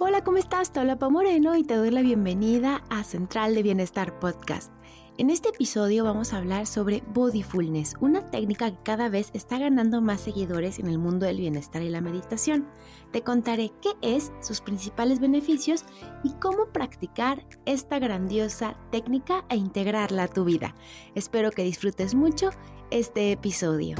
Hola, ¿cómo estás? Habla Moreno y te doy la bienvenida a Central de Bienestar Podcast. En este episodio vamos a hablar sobre Bodyfulness, una técnica que cada vez está ganando más seguidores en el mundo del bienestar y la meditación. Te contaré qué es, sus principales beneficios y cómo practicar esta grandiosa técnica e integrarla a tu vida. Espero que disfrutes mucho este episodio.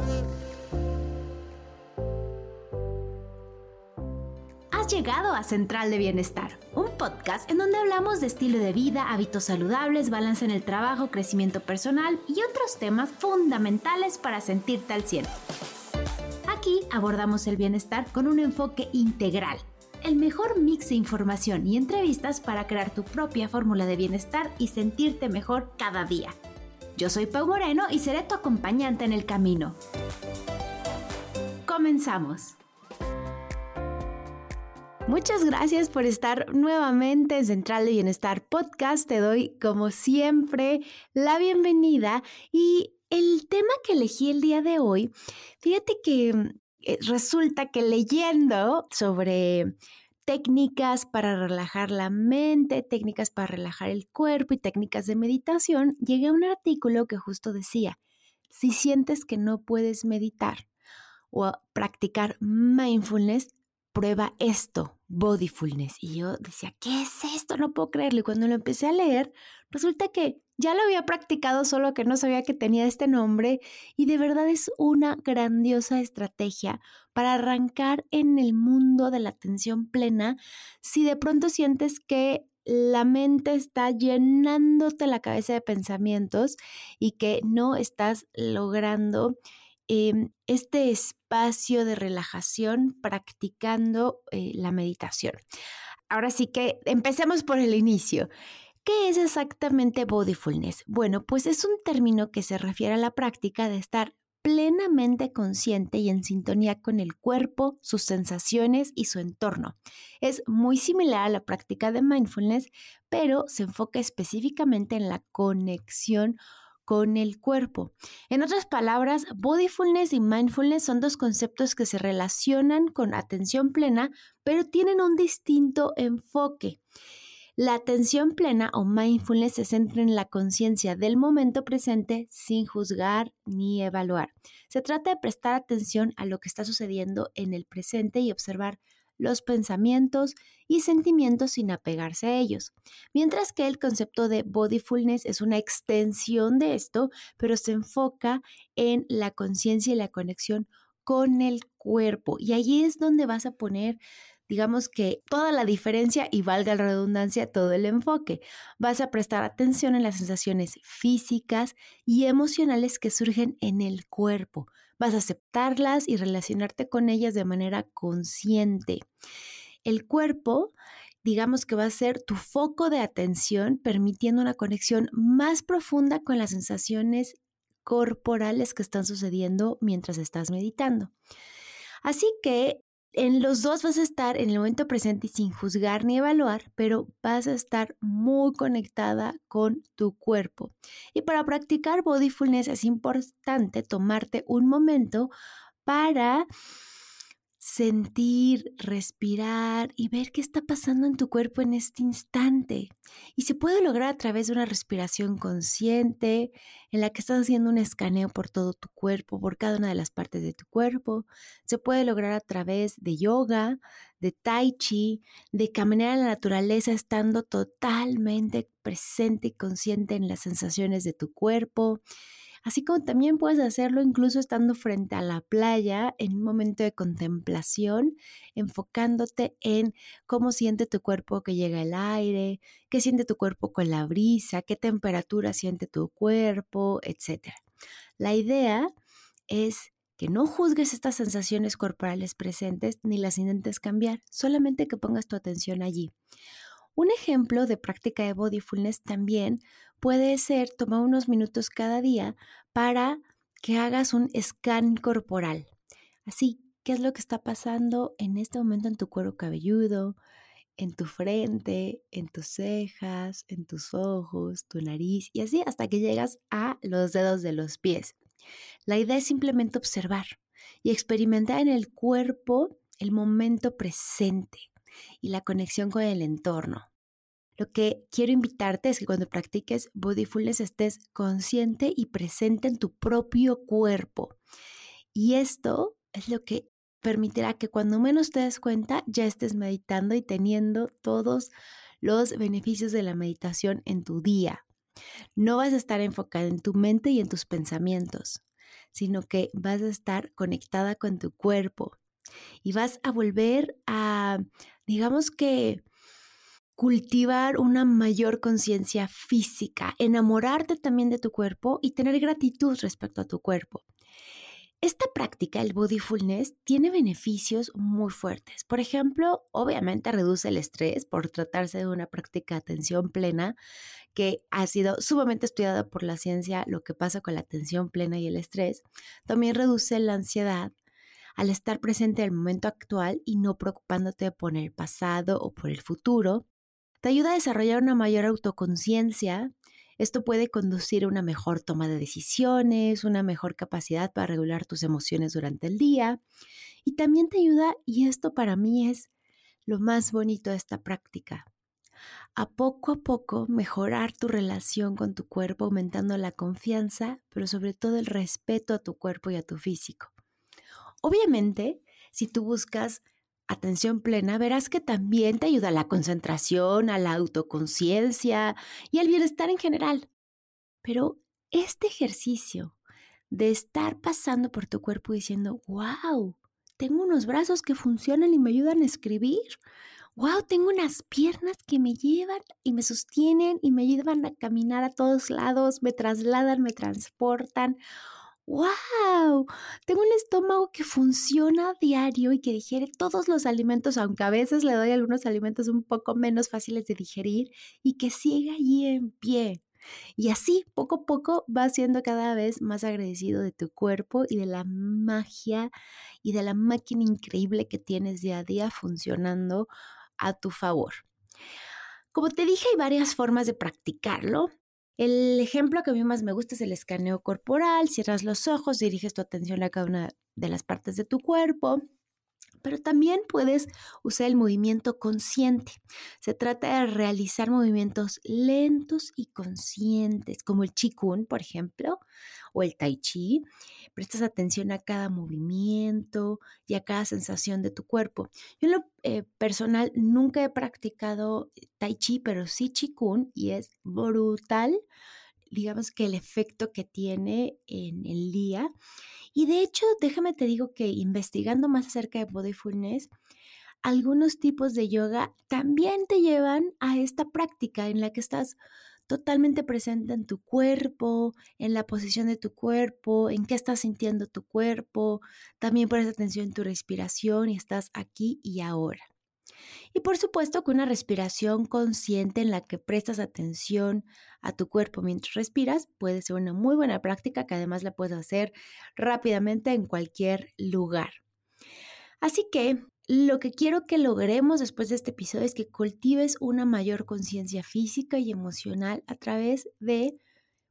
Llegado a Central de Bienestar, un podcast en donde hablamos de estilo de vida, hábitos saludables, balance en el trabajo, crecimiento personal y otros temas fundamentales para sentirte al cielo. Aquí abordamos el bienestar con un enfoque integral, el mejor mix de información y entrevistas para crear tu propia fórmula de bienestar y sentirte mejor cada día. Yo soy Pau Moreno y seré tu acompañante en el camino. Comenzamos. Muchas gracias por estar nuevamente en Central de Bienestar Podcast. Te doy, como siempre, la bienvenida. Y el tema que elegí el día de hoy, fíjate que eh, resulta que leyendo sobre técnicas para relajar la mente, técnicas para relajar el cuerpo y técnicas de meditación, llegué a un artículo que justo decía, si sientes que no puedes meditar o practicar mindfulness, prueba esto, bodyfulness. Y yo decía, ¿qué es esto? No puedo creerlo. Y cuando lo empecé a leer, resulta que ya lo había practicado, solo que no sabía que tenía este nombre. Y de verdad es una grandiosa estrategia para arrancar en el mundo de la atención plena si de pronto sientes que la mente está llenándote la cabeza de pensamientos y que no estás logrando Em, este espacio de relajación practicando eh, la meditación. Ahora sí que empecemos por el inicio. ¿Qué es exactamente bodyfulness? Bueno, pues es un término que se refiere a la práctica de estar plenamente consciente y en sintonía con el cuerpo, sus sensaciones y su entorno. Es muy similar a la práctica de mindfulness, pero se enfoca específicamente en la conexión con el cuerpo. En otras palabras, bodyfulness y mindfulness son dos conceptos que se relacionan con atención plena, pero tienen un distinto enfoque. La atención plena o mindfulness se centra en la conciencia del momento presente sin juzgar ni evaluar. Se trata de prestar atención a lo que está sucediendo en el presente y observar los pensamientos y sentimientos sin apegarse a ellos. Mientras que el concepto de bodyfulness es una extensión de esto, pero se enfoca en la conciencia y la conexión con el cuerpo. Y allí es donde vas a poner digamos que toda la diferencia y valga la redundancia todo el enfoque. Vas a prestar atención en las sensaciones físicas y emocionales que surgen en el cuerpo. Vas a aceptarlas y relacionarte con ellas de manera consciente. El cuerpo digamos que va a ser tu foco de atención, permitiendo una conexión más profunda con las sensaciones corporales que están sucediendo mientras estás meditando. Así que en los dos vas a estar en el momento presente sin juzgar ni evaluar, pero vas a estar muy conectada con tu cuerpo. Y para practicar bodyfulness es importante tomarte un momento para sentir, respirar y ver qué está pasando en tu cuerpo en este instante. Y se puede lograr a través de una respiración consciente en la que estás haciendo un escaneo por todo tu cuerpo, por cada una de las partes de tu cuerpo. Se puede lograr a través de yoga, de tai chi, de caminar en la naturaleza estando totalmente presente y consciente en las sensaciones de tu cuerpo así como también puedes hacerlo incluso estando frente a la playa en un momento de contemplación, enfocándote en cómo siente tu cuerpo que llega el aire, qué siente tu cuerpo con la brisa, qué temperatura siente tu cuerpo, etc. La idea es que no juzgues estas sensaciones corporales presentes ni las intentes cambiar, solamente que pongas tu atención allí. Un ejemplo de práctica de bodyfulness también puede ser tomar unos minutos cada día para que hagas un scan corporal. Así, ¿qué es lo que está pasando en este momento en tu cuero cabelludo, en tu frente, en tus cejas, en tus ojos, tu nariz y así hasta que llegas a los dedos de los pies? La idea es simplemente observar y experimentar en el cuerpo el momento presente. Y la conexión con el entorno. Lo que quiero invitarte es que cuando practiques Bodyfulness estés consciente y presente en tu propio cuerpo. Y esto es lo que permitirá que cuando menos te des cuenta ya estés meditando y teniendo todos los beneficios de la meditación en tu día. No vas a estar enfocada en tu mente y en tus pensamientos, sino que vas a estar conectada con tu cuerpo y vas a volver a, digamos que, cultivar una mayor conciencia física, enamorarte también de tu cuerpo y tener gratitud respecto a tu cuerpo. Esta práctica, el bodyfulness, tiene beneficios muy fuertes. Por ejemplo, obviamente reduce el estrés por tratarse de una práctica de atención plena que ha sido sumamente estudiada por la ciencia, lo que pasa con la atención plena y el estrés. También reduce la ansiedad al estar presente en el momento actual y no preocupándote por el pasado o por el futuro. Te ayuda a desarrollar una mayor autoconciencia, esto puede conducir a una mejor toma de decisiones, una mejor capacidad para regular tus emociones durante el día y también te ayuda, y esto para mí es lo más bonito de esta práctica, a poco a poco mejorar tu relación con tu cuerpo, aumentando la confianza, pero sobre todo el respeto a tu cuerpo y a tu físico. Obviamente, si tú buscas atención plena, verás que también te ayuda a la concentración, a la autoconciencia y al bienestar en general. Pero este ejercicio de estar pasando por tu cuerpo diciendo, wow, tengo unos brazos que funcionan y me ayudan a escribir. Wow, tengo unas piernas que me llevan y me sostienen y me ayudan a caminar a todos lados, me trasladan, me transportan wow, tengo un estómago que funciona diario y que digiere todos los alimentos, aunque a veces le doy algunos alimentos un poco menos fáciles de digerir y que siga allí en pie. Y así, poco a poco, vas siendo cada vez más agradecido de tu cuerpo y de la magia y de la máquina increíble que tienes día a día funcionando a tu favor. Como te dije, hay varias formas de practicarlo. El ejemplo que a mí más me gusta es el escaneo corporal. Cierras los ojos, diriges tu atención a cada una de las partes de tu cuerpo pero también puedes usar el movimiento consciente. Se trata de realizar movimientos lentos y conscientes, como el Qigong, por ejemplo, o el Tai Chi. Prestas atención a cada movimiento y a cada sensación de tu cuerpo. Yo en lo eh, personal nunca he practicado Tai Chi, pero sí Qigong y es brutal, digamos que el efecto que tiene en el día y de hecho, déjame te digo que investigando más acerca de Bodyfulness, algunos tipos de yoga también te llevan a esta práctica en la que estás totalmente presente en tu cuerpo, en la posición de tu cuerpo, en qué estás sintiendo tu cuerpo. También pones atención en tu respiración y estás aquí y ahora. Y por supuesto con una respiración consciente en la que prestas atención a tu cuerpo mientras respiras puede ser una muy buena práctica que además la puedes hacer rápidamente en cualquier lugar. Así que lo que quiero que logremos después de este episodio es que cultives una mayor conciencia física y emocional a través de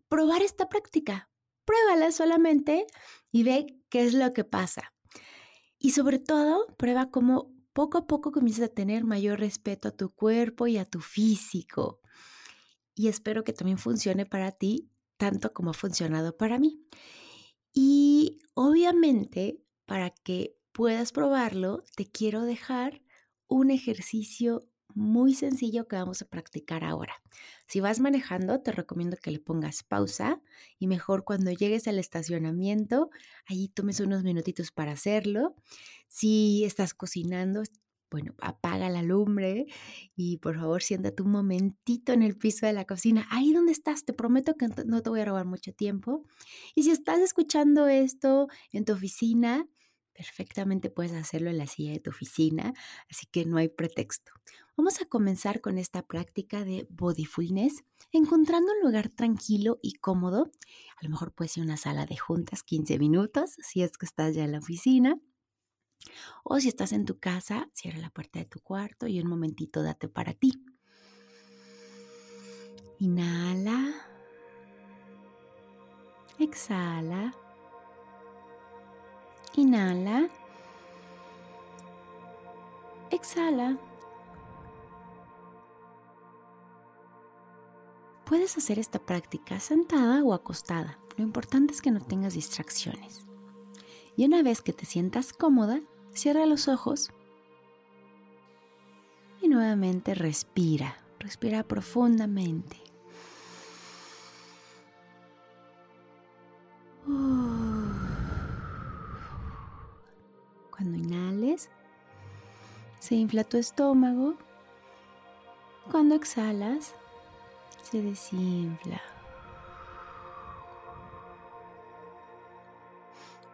probar esta práctica. Pruébala solamente y ve qué es lo que pasa. Y sobre todo, prueba cómo poco a poco comienzas a tener mayor respeto a tu cuerpo y a tu físico. Y espero que también funcione para ti tanto como ha funcionado para mí. Y obviamente, para que puedas probarlo, te quiero dejar un ejercicio muy sencillo que vamos a practicar ahora. Si vas manejando, te recomiendo que le pongas pausa y mejor cuando llegues al estacionamiento, allí tomes unos minutitos para hacerlo. Si estás cocinando, bueno, apaga la lumbre y por favor siéntate un momentito en el piso de la cocina, ahí donde estás, te prometo que no te voy a robar mucho tiempo. Y si estás escuchando esto en tu oficina, perfectamente puedes hacerlo en la silla de tu oficina, así que no hay pretexto. Vamos a comenzar con esta práctica de bodyfulness, encontrando un lugar tranquilo y cómodo. A lo mejor puede ser una sala de juntas, 15 minutos, si es que estás ya en la oficina. O si estás en tu casa, cierra la puerta de tu cuarto y un momentito date para ti. Inhala. Exhala. Inhala. Exhala. Puedes hacer esta práctica sentada o acostada. Lo importante es que no tengas distracciones. Y una vez que te sientas cómoda, cierra los ojos y nuevamente respira. Respira profundamente. Se infla tu estómago. Cuando exhalas, se desinfla.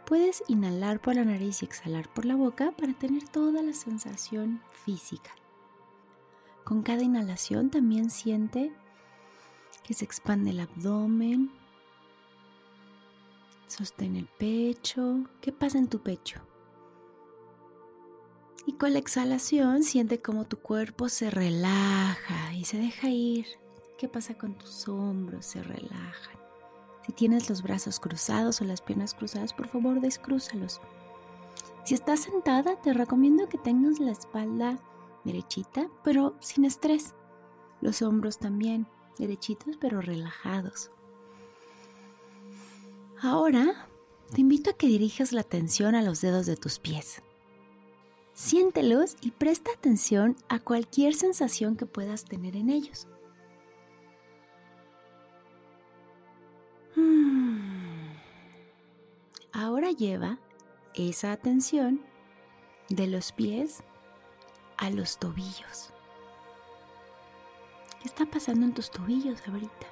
Puedes inhalar por la nariz y exhalar por la boca para tener toda la sensación física. Con cada inhalación también siente que se expande el abdomen, sostén el pecho. ¿Qué pasa en tu pecho? Y con la exhalación siente como tu cuerpo se relaja y se deja ir. ¿Qué pasa con tus hombros? Se relajan. Si tienes los brazos cruzados o las piernas cruzadas, por favor descrúzalos. Si estás sentada, te recomiendo que tengas la espalda derechita, pero sin estrés. Los hombros también derechitos, pero relajados. Ahora te invito a que dirijas la atención a los dedos de tus pies. Siéntelos y presta atención a cualquier sensación que puedas tener en ellos. Hmm. Ahora lleva esa atención de los pies a los tobillos. ¿Qué está pasando en tus tobillos ahorita?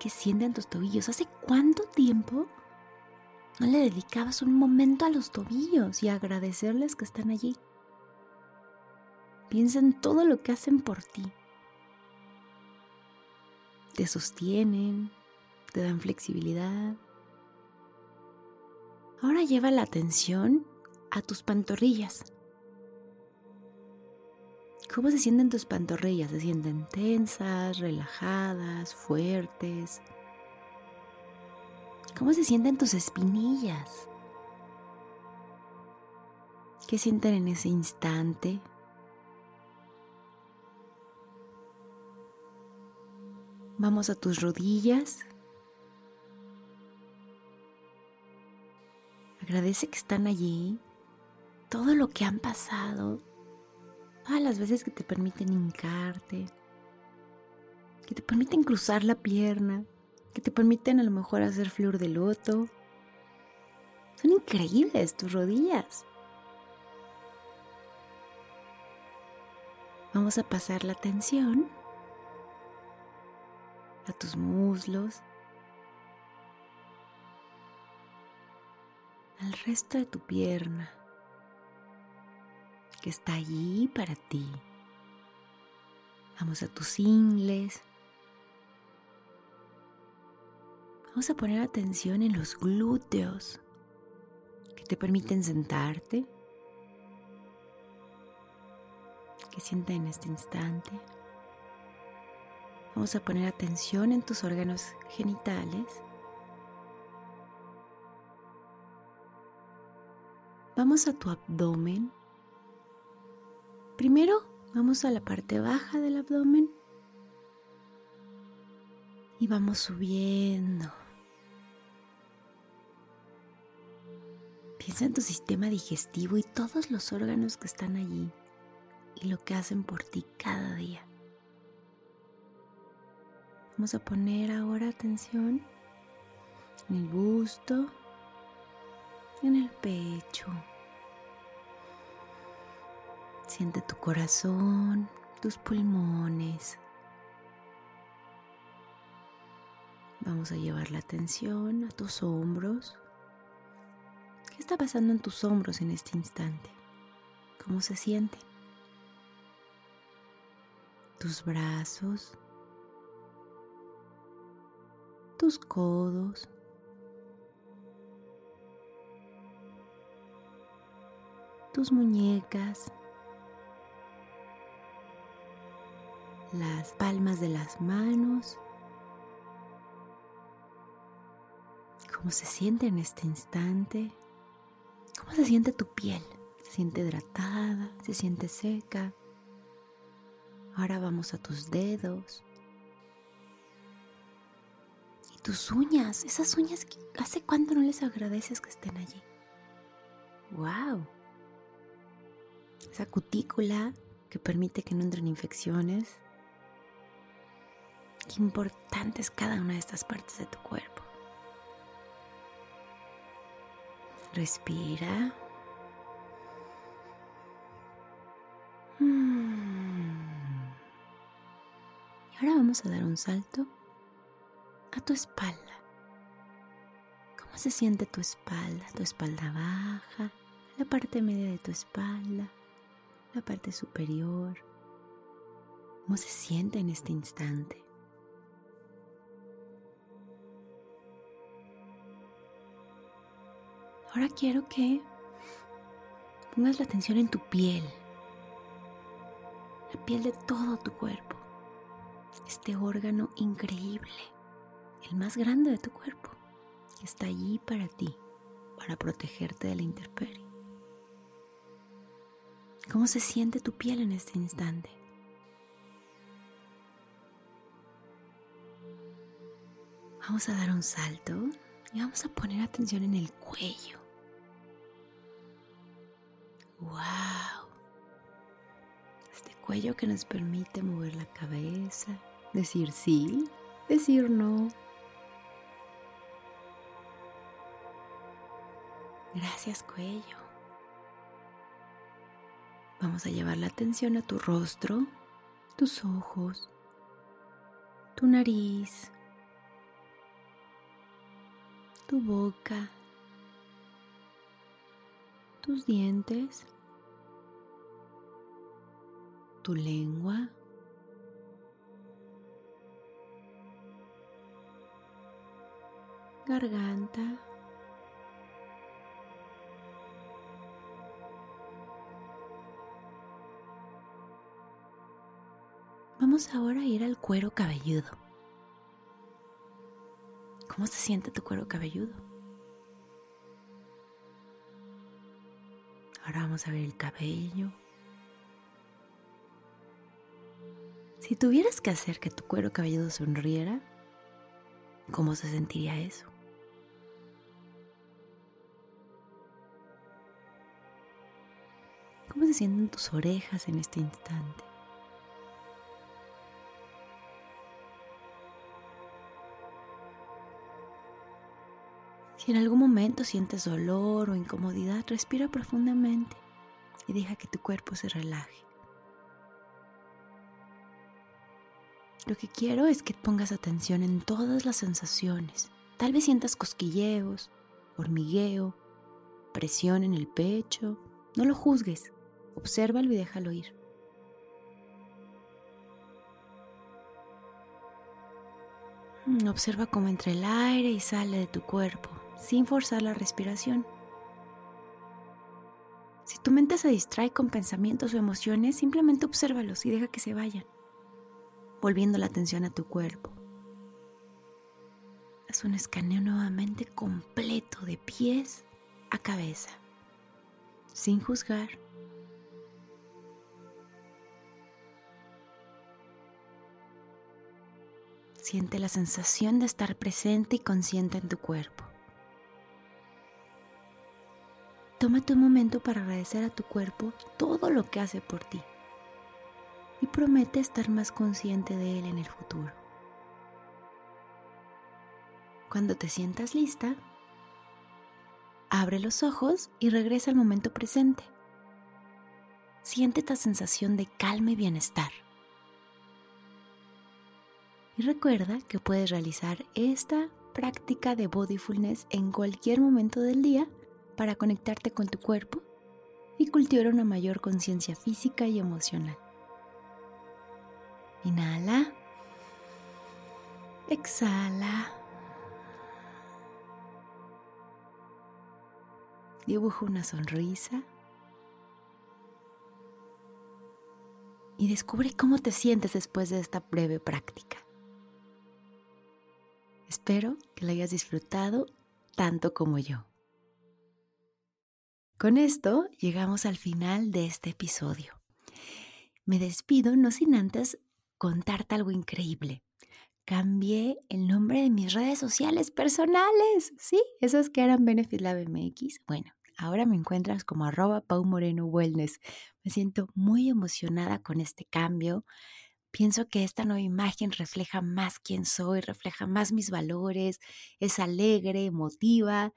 ¿Qué sienten tus tobillos? ¿Hace cuánto tiempo no le dedicabas un momento a los tobillos y agradecerles que están allí? Piensa en todo lo que hacen por ti. Te sostienen, te dan flexibilidad. Ahora lleva la atención a tus pantorrillas. ¿Cómo se sienten tus pantorrillas? ¿Se sienten tensas, relajadas, fuertes? ¿Cómo se sienten tus espinillas? ¿Qué sienten en ese instante? Vamos a tus rodillas. Agradece que están allí. Todo lo que han pasado todas las veces que te permiten hincarte, que te permiten cruzar la pierna, que te permiten a lo mejor hacer flor de loto. Son increíbles tus rodillas. Vamos a pasar la atención a tus muslos, al resto de tu pierna que está allí para ti. Vamos a tus ingles. Vamos a poner atención en los glúteos que te permiten sentarte. Que sienta en este instante. Vamos a poner atención en tus órganos genitales. Vamos a tu abdomen. Primero vamos a la parte baja del abdomen y vamos subiendo. Piensa en tu sistema digestivo y todos los órganos que están allí y lo que hacen por ti cada día. Vamos a poner ahora atención en el busto, en el pecho. Siente tu corazón, tus pulmones. Vamos a llevar la atención a tus hombros. ¿Qué está pasando en tus hombros en este instante? ¿Cómo se siente? Tus brazos, tus codos, tus muñecas, las palmas de las manos, cómo se siente en este instante, cómo se siente tu piel, se siente hidratada, se siente seca. Ahora vamos a tus dedos, tus uñas, esas uñas que hace cuánto no les agradeces que estén allí. ¡Wow! Esa cutícula que permite que no entren infecciones. Qué importante es cada una de estas partes de tu cuerpo. Respira. Mm. Y ahora vamos a dar un salto a tu espalda. ¿Cómo se siente tu espalda? Tu espalda baja, la parte media de tu espalda, la parte superior. ¿Cómo se siente en este instante? Ahora quiero que pongas la atención en tu piel, la piel de todo tu cuerpo, este órgano increíble el más grande de tu cuerpo, que está allí para ti, para protegerte de la intemperie. ¿Cómo se siente tu piel en este instante? Vamos a dar un salto y vamos a poner atención en el cuello. ¡Wow! Este cuello que nos permite mover la cabeza, decir sí, decir no, Gracias cuello. Vamos a llevar la atención a tu rostro, tus ojos, tu nariz, tu boca, tus dientes, tu lengua, garganta, Vamos ahora a ir al cuero cabelludo. ¿Cómo se siente tu cuero cabelludo? Ahora vamos a ver el cabello. Si tuvieras que hacer que tu cuero cabelludo sonriera, ¿cómo se sentiría eso? ¿Cómo se sienten tus orejas en este instante? Si en algún momento sientes dolor o incomodidad, respira profundamente y deja que tu cuerpo se relaje. Lo que quiero es que pongas atención en todas las sensaciones. Tal vez sientas cosquilleos, hormigueo, presión en el pecho. No lo juzgues, obsérvalo y déjalo ir. Mm, observa cómo entra el aire y sale de tu cuerpo sin forzar la respiración. Si tu mente se distrae con pensamientos o emociones, simplemente obsérvalos y deja que se vayan, volviendo la atención a tu cuerpo. Haz un escaneo nuevamente completo de pies a cabeza, sin juzgar. Siente la sensación de estar presente y consciente en tu cuerpo. Tómate un momento para agradecer a tu cuerpo todo lo que hace por ti y promete estar más consciente de él en el futuro. Cuando te sientas lista, abre los ojos y regresa al momento presente. Siente esta sensación de calma y bienestar. Y recuerda que puedes realizar esta práctica de bodyfulness en cualquier momento del día para conectarte con tu cuerpo y cultivar una mayor conciencia física y emocional. Inhala. Exhala. Dibuja una sonrisa. Y descubre cómo te sientes después de esta breve práctica. Espero que la hayas disfrutado tanto como yo. Con esto llegamos al final de este episodio. Me despido no sin antes contarte algo increíble. cambié el nombre de mis redes sociales personales. Sí, esos que eran Benefit Lab MX. Bueno, ahora me encuentras como arroba Pau Moreno Wellness. Me siento muy emocionada con este cambio. Pienso que esta nueva imagen refleja más quién soy, refleja más mis valores, es alegre, motiva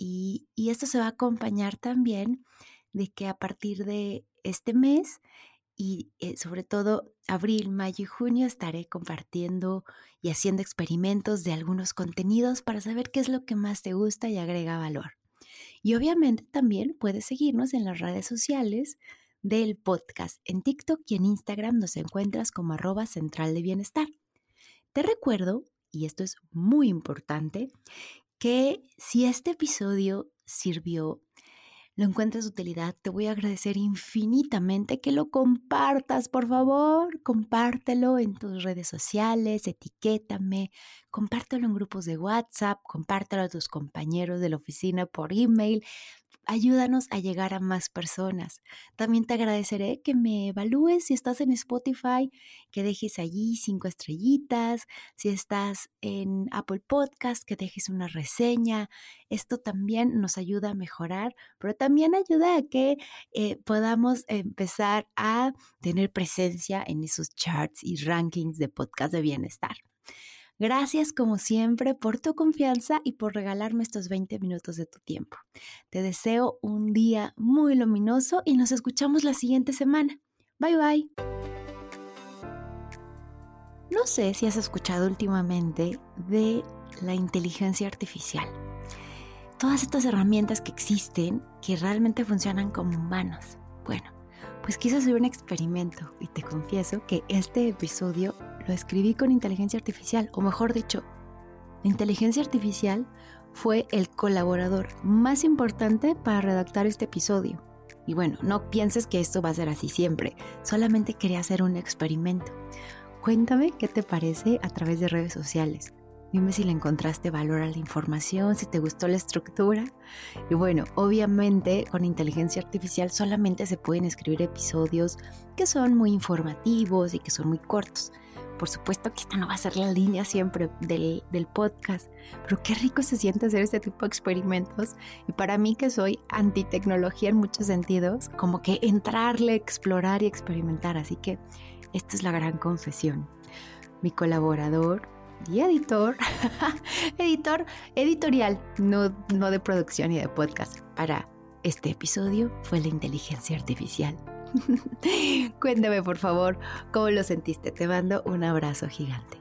y, esto se va a acompañar también de que a partir de este mes y eh, sobre todo abril, mayo y junio estaré compartiendo y haciendo experimentos de algunos contenidos para saber qué es lo que más te gusta y agrega valor. Y obviamente también puedes seguirnos en las redes sociales del podcast. En TikTok y en Instagram nos encuentras como arroba central de bienestar. Te recuerdo, y esto es muy importante, que si este episodio sirvió lo encuentres utilidad, te voy a agradecer infinitamente que lo compartas, por favor, compártelo en tus redes sociales, etiquétame, compártelo en grupos de WhatsApp, compártelo a tus compañeros de la oficina por email, ayúdanos a llegar a más personas. También te agradeceré que me evalúes si estás en Spotify, que dejes allí cinco estrellitas, si estás en Apple Podcast, que dejes una reseña. Esto también nos ayuda a mejorar, pero también ayuda a que eh, podamos empezar a tener presencia en esos charts y rankings de podcast de bienestar. Gracias como siempre por tu confianza y por regalarme estos 20 minutos de tu tiempo. Te deseo un día muy luminoso y nos escuchamos la siguiente semana. Bye bye. No sé si has escuchado últimamente de la inteligencia artificial. Todas estas herramientas que existen que realmente funcionan como humanos. Bueno, pues quise hacer un experimento y te confieso que este episodio lo escribí con inteligencia artificial, o mejor dicho, la inteligencia artificial fue el colaborador más importante para redactar este episodio. Y bueno, no pienses que esto va a ser así siempre, solamente quería hacer un experimento. Cuéntame qué te parece a través de redes sociales. Dime si le encontraste valor a la información, si te gustó la estructura. Y bueno, obviamente con inteligencia artificial solamente se pueden escribir episodios que son muy informativos y que son muy cortos. Por supuesto que esta no va a ser la línea siempre del, podcast, pero qué rico se siente hacer este tipo de experimentos. Y para mí que soy anti-tecnología en muchos sentidos, como que entrarle, explorar y experimentar. Así que esta es la gran confesión. Mi colaborador y editor, editor editorial, no, no de producción y de podcast. Para este episodio fue la inteligencia artificial. Cuéntame por favor cómo lo sentiste. Te mando un abrazo gigante.